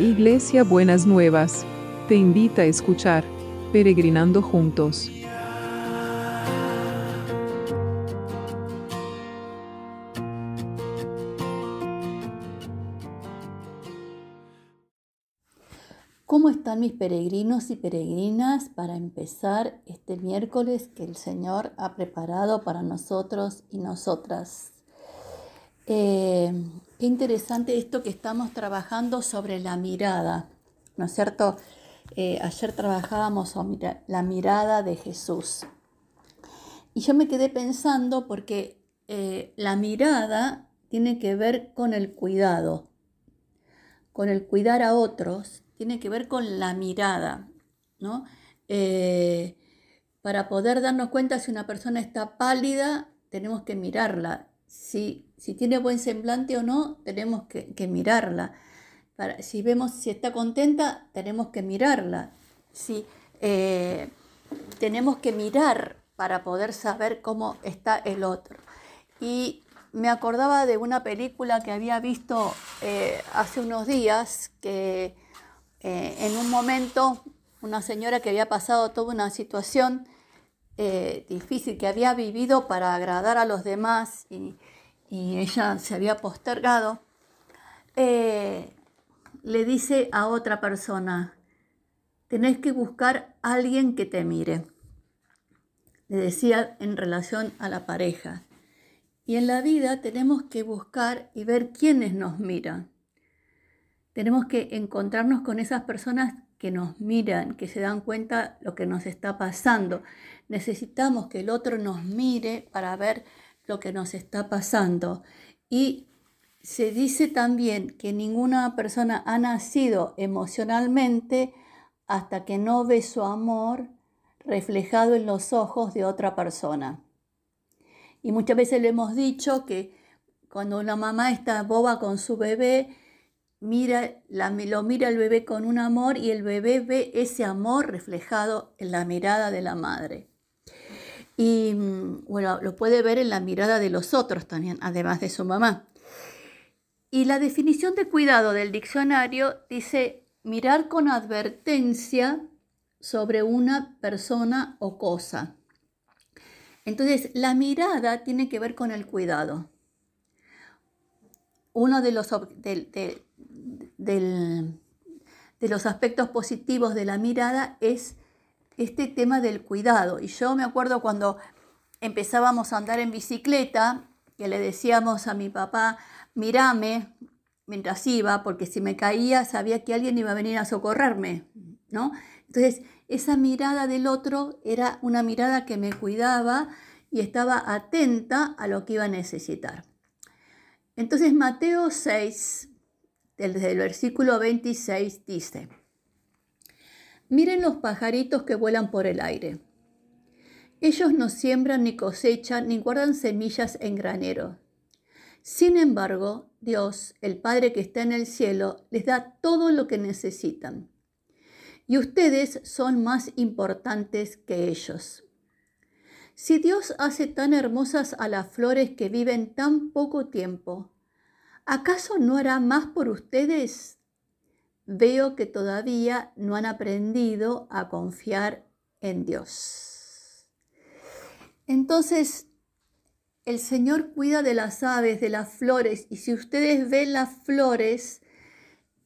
Iglesia Buenas Nuevas, te invita a escuchar Peregrinando Juntos. ¿Cómo están mis peregrinos y peregrinas para empezar este miércoles que el Señor ha preparado para nosotros y nosotras? Eh, qué interesante esto que estamos trabajando sobre la mirada, ¿no es cierto? Eh, ayer trabajábamos sobre la mirada de Jesús. Y yo me quedé pensando porque eh, la mirada tiene que ver con el cuidado, con el cuidar a otros, tiene que ver con la mirada, ¿no? para poder darnos cuenta si una persona está pálida, tenemos que mirarla si, tiene buen semblante o no, tenemos que, mirarla. Para, si vemos si está contenta, tenemos que mirarla. Si, eh, tenemos que mirar para poder saber cómo está el otro. Y me acordaba de una película que había visto eh, hace unos días, que eh, en un momento una señora que había pasado toda una situación eh, difícil que había vivido para agradar a los demás y, ella se había postergado, eh, le dice a otra persona, tenés que buscar a alguien que te mire. Le decía en relación a la pareja. Y en la vida tenemos que buscar y ver quiénes nos miran. Tenemos que encontrarnos con esas personas que nos miran, que se dan cuenta lo que nos está pasando. Necesitamos que el otro nos mire para ver lo que nos está pasando. Y se dice también que ninguna persona ha nacido emocionalmente hasta que no ve su amor reflejado en los ojos de otra persona. Y muchas veces le hemos dicho que cuando una mamá está boba con su bebé, mira, lo mira el bebé con un amor y el bebé ve ese amor reflejado en la mirada de la madre. Y mm, bueno, lo puede ver en la mirada de los otros también, además de su mamá. Y la definición de cuidado del diccionario dice mirar con advertencia sobre una persona o cosa. Entonces, la mirada tiene que ver con el cuidado. Uno de los, los aspectos positivos de la mirada es este tema del cuidado. Y yo me acuerdo cuando empezábamos a andar en bicicleta, que le decíamos a mi papá, mirame mientras iba, porque si me caía sabía que alguien iba a venir a socorrerme, ¿no? Entonces, esa mirada del otro era una mirada que me cuidaba y estaba atenta a lo que iba a necesitar. Entonces, Mateo 6, desde el versículo 26 dice, Miren los pajaritos que vuelan por el aire. Ellos no siembran ni cosechan ni guardan semillas en granero. Sin embargo, Dios, el Padre que está en el cielo, les da todo lo que necesitan. Y ustedes son más importantes que ellos. Si Dios hace tan hermosas a las flores que viven tan poco tiempo, ¿acaso no hará más por ustedes? Veo que todavía no han aprendido a confiar en Dios. Entonces, el Señor cuida de las aves, de las flores, y si ustedes ven las flores,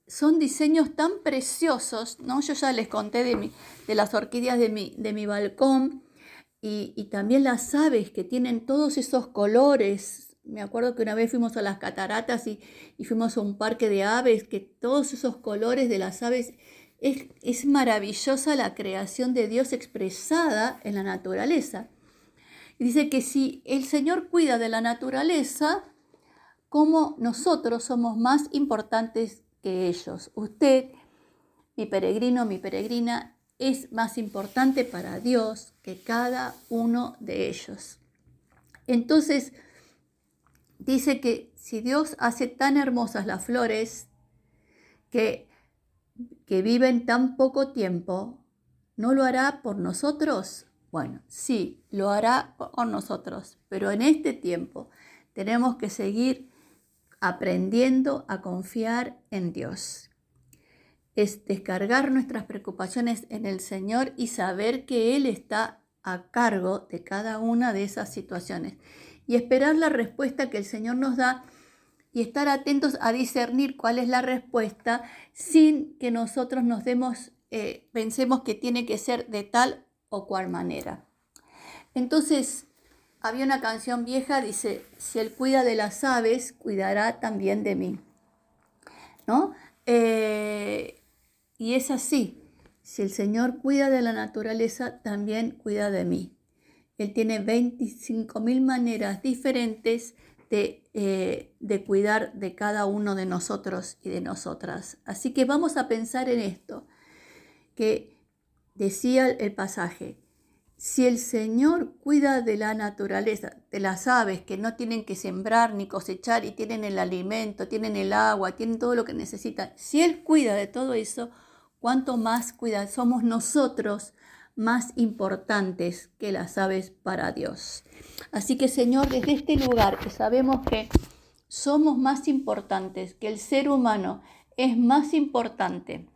son diseños tan preciosos, ¿no? Yo ya les conté de, de las orquídeas de mi, de mi balcón y, y también las aves que tienen todos esos colores me acuerdo que una vez fuimos a las cataratas y, fuimos a un parque de aves, que todos esos colores de las aves, es, es, maravillosa la creación de Dios expresada en la naturaleza. Y dice que si el Señor cuida de la naturaleza, como nosotros somos más importantes que ellos. Usted, mi peregrino, mi peregrina, es más importante para Dios que cada uno de ellos. Entonces, dice que si Dios hace tan hermosas las flores que, que viven tan poco tiempo, ¿no lo hará por nosotros? Bueno, sí, lo hará por nosotros, pero en este tiempo tenemos que seguir aprendiendo a confiar en Dios. es descargar nuestras preocupaciones en el Señor y saber que Él está a cargo de cada una de esas situaciones y esperar la respuesta que el Señor nos da y estar atentos a discernir cuál es la respuesta sin que nosotros nos demos, eh, pensemos que tiene que ser de tal o cual manera. Entonces, había una canción vieja, dice, si Él cuida de las aves, cuidará también de mí. ¿No? Eh, y es así. Si el Señor cuida de la naturaleza, también cuida de mí. Él tiene 25 mil maneras diferentes de, eh, de, cuidar de cada uno de nosotros y de nosotras. Así que vamos a pensar en esto, que decía el pasaje, si el Señor cuida de la naturaleza, de las aves que no tienen que sembrar ni cosechar y tienen el alimento, tienen el agua, tienen todo lo que necesitan, si Él cuida de todo eso, cuánto más cuida somos nosotros más importantes que las aves para Dios. Así que Señor, desde este lugar que sabemos que somos más importantes, que el ser humano es más importante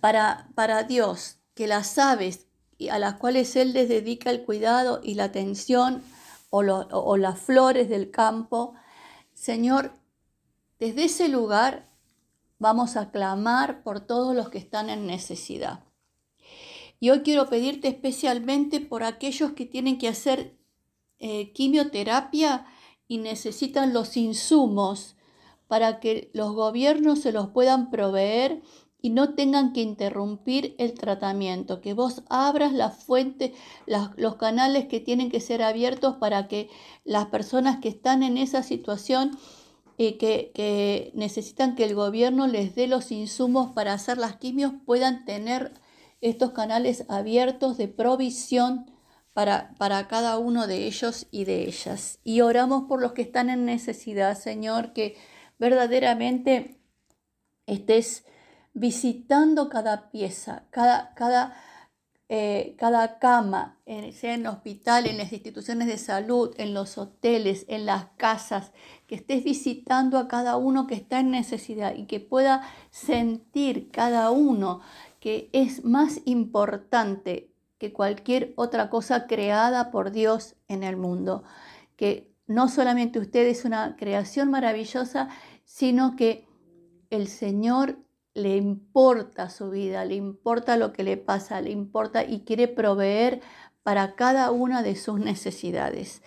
para, para Dios que las aves a las cuales Él les dedica el cuidado y la atención o, o las flores del campo. Señor, desde ese lugar vamos a clamar por todos los que están en necesidad. Y hoy quiero pedirte especialmente por aquellos que tienen que hacer eh, quimioterapia y necesitan los insumos para que los gobiernos se los puedan proveer y no tengan que interrumpir el tratamiento, que vos abras la fuente, los canales que tienen que ser abiertos para que las personas que están en esa situación y eh, que, que necesitan que el gobierno les dé los insumos para hacer las quimios puedan tener estos canales abiertos de provisión para, para, cada uno de ellos y de ellas. Y oramos por los que están en necesidad, Señor, que verdaderamente estés visitando cada pieza, cada, cada, eh, cada cama, sea en el hospital, en las instituciones de salud, en los hoteles, en las casas, que estés visitando a cada uno que está en necesidad y que pueda sentir cada uno que es más importante que cualquier otra cosa creada por Dios en el mundo. Que no solamente usted es una creación maravillosa, sino que el Señor le importa su vida, le importa lo que le pasa, le importa y quiere proveer para cada una de sus necesidades.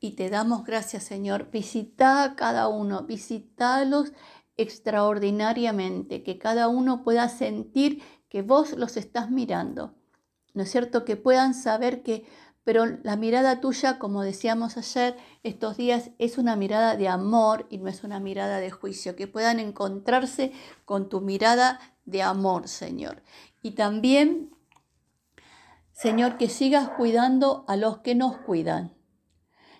Y te damos gracias, Señor. Visita a cada uno, visítalos extraordinariamente, que cada uno pueda sentir que vos los estás mirando, ¿no es cierto? Que puedan saber que, pero la mirada tuya, como decíamos ayer, estos días es una mirada de amor y no es una mirada de juicio, que puedan encontrarse con tu mirada de amor, Señor. Y también, Señor, que sigas cuidando a los que nos cuidan,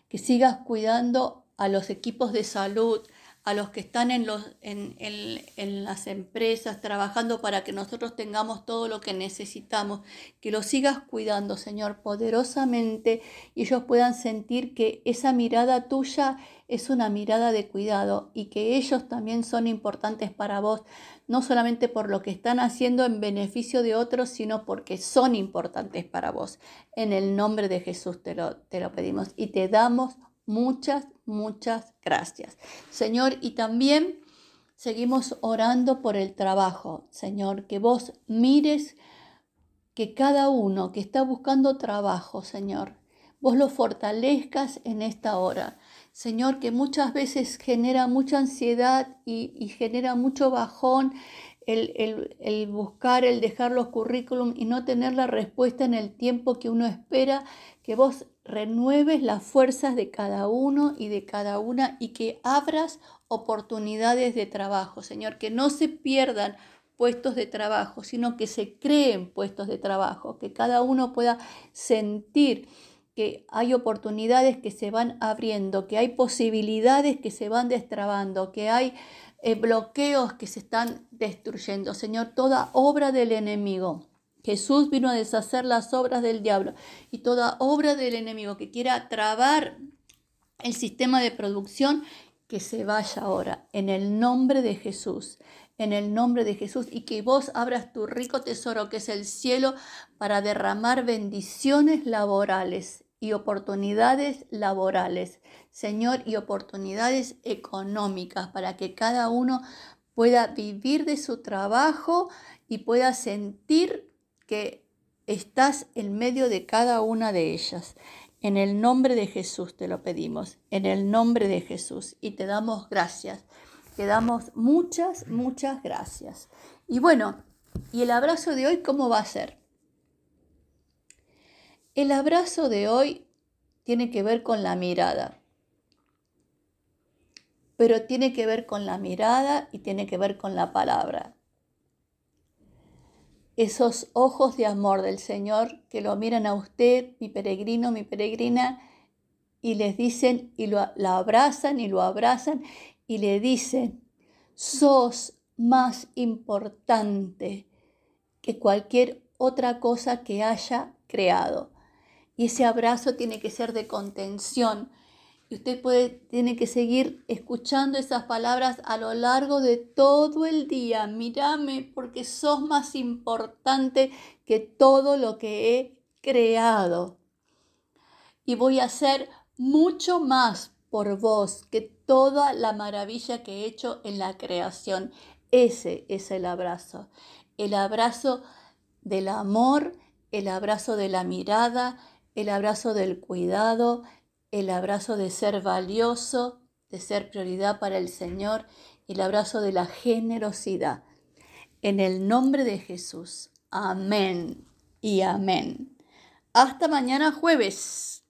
que sigas cuidando a los equipos de salud, a los que están en, los, en, en, las empresas trabajando para que nosotros tengamos todo lo que necesitamos, que los sigas cuidando, Señor, poderosamente y ellos puedan sentir que esa mirada tuya es una mirada de cuidado y que ellos también son importantes para vos, no solamente por lo que están haciendo en beneficio de otros, sino porque son importantes para vos. En el nombre de Jesús te lo, te lo pedimos y te damos Muchas, muchas gracias. Señor, y también seguimos orando por el trabajo. Señor, que vos mires que cada uno que está buscando trabajo, Señor, vos lo fortalezcas en esta hora. Señor, que muchas veces genera mucha ansiedad y, genera mucho bajón el, el, buscar, el dejar los currículum y no tener la respuesta en el tiempo que uno espera, que vos renueves las fuerzas de cada uno y de cada una y que abras oportunidades de trabajo, Señor, que no se pierdan puestos de trabajo, sino que se creen puestos de trabajo, que cada uno pueda sentir que hay oportunidades que se van abriendo, que hay posibilidades que se van destrabando, que hay eh, bloqueos que se están destruyendo. Señor, toda obra del enemigo Jesús vino a deshacer las obras del diablo y toda obra del enemigo que quiera trabar el sistema de producción, que se vaya ahora en el nombre de Jesús. en el nombre de Jesús y que vos abras tu rico tesoro que es el cielo para derramar bendiciones laborales y oportunidades laborales, Señor, y oportunidades económicas para que cada uno pueda vivir de su trabajo y pueda sentir que estás en medio de cada una de ellas. En el nombre de Jesús te lo pedimos, en el nombre de Jesús, y te damos gracias. Te damos muchas, muchas gracias. Y bueno, ¿y el abrazo de hoy cómo va a ser? El abrazo de hoy tiene que ver con la mirada, pero tiene que ver con la mirada y tiene que ver con la palabra. Esos ojos de amor del Señor que lo miran a usted, mi peregrino, mi peregrina, y les dicen y lo, la abrazan y lo abrazan y le dicen, sos más importante que cualquier otra cosa que haya creado. Y ese abrazo tiene que ser de contención. Y usted tiene que seguir escuchando esas palabras a lo largo de todo el día. Mírame porque sos más importante que todo lo que he creado. Y voy a hacer mucho más por vos que toda la maravilla que he hecho en la creación. Ese es el abrazo. El abrazo del amor, el abrazo de la mirada, el abrazo del cuidado, el abrazo de ser valioso, de ser prioridad para el Señor, el abrazo de la generosidad. En el nombre de Jesús. Amén y amén. Hasta mañana jueves.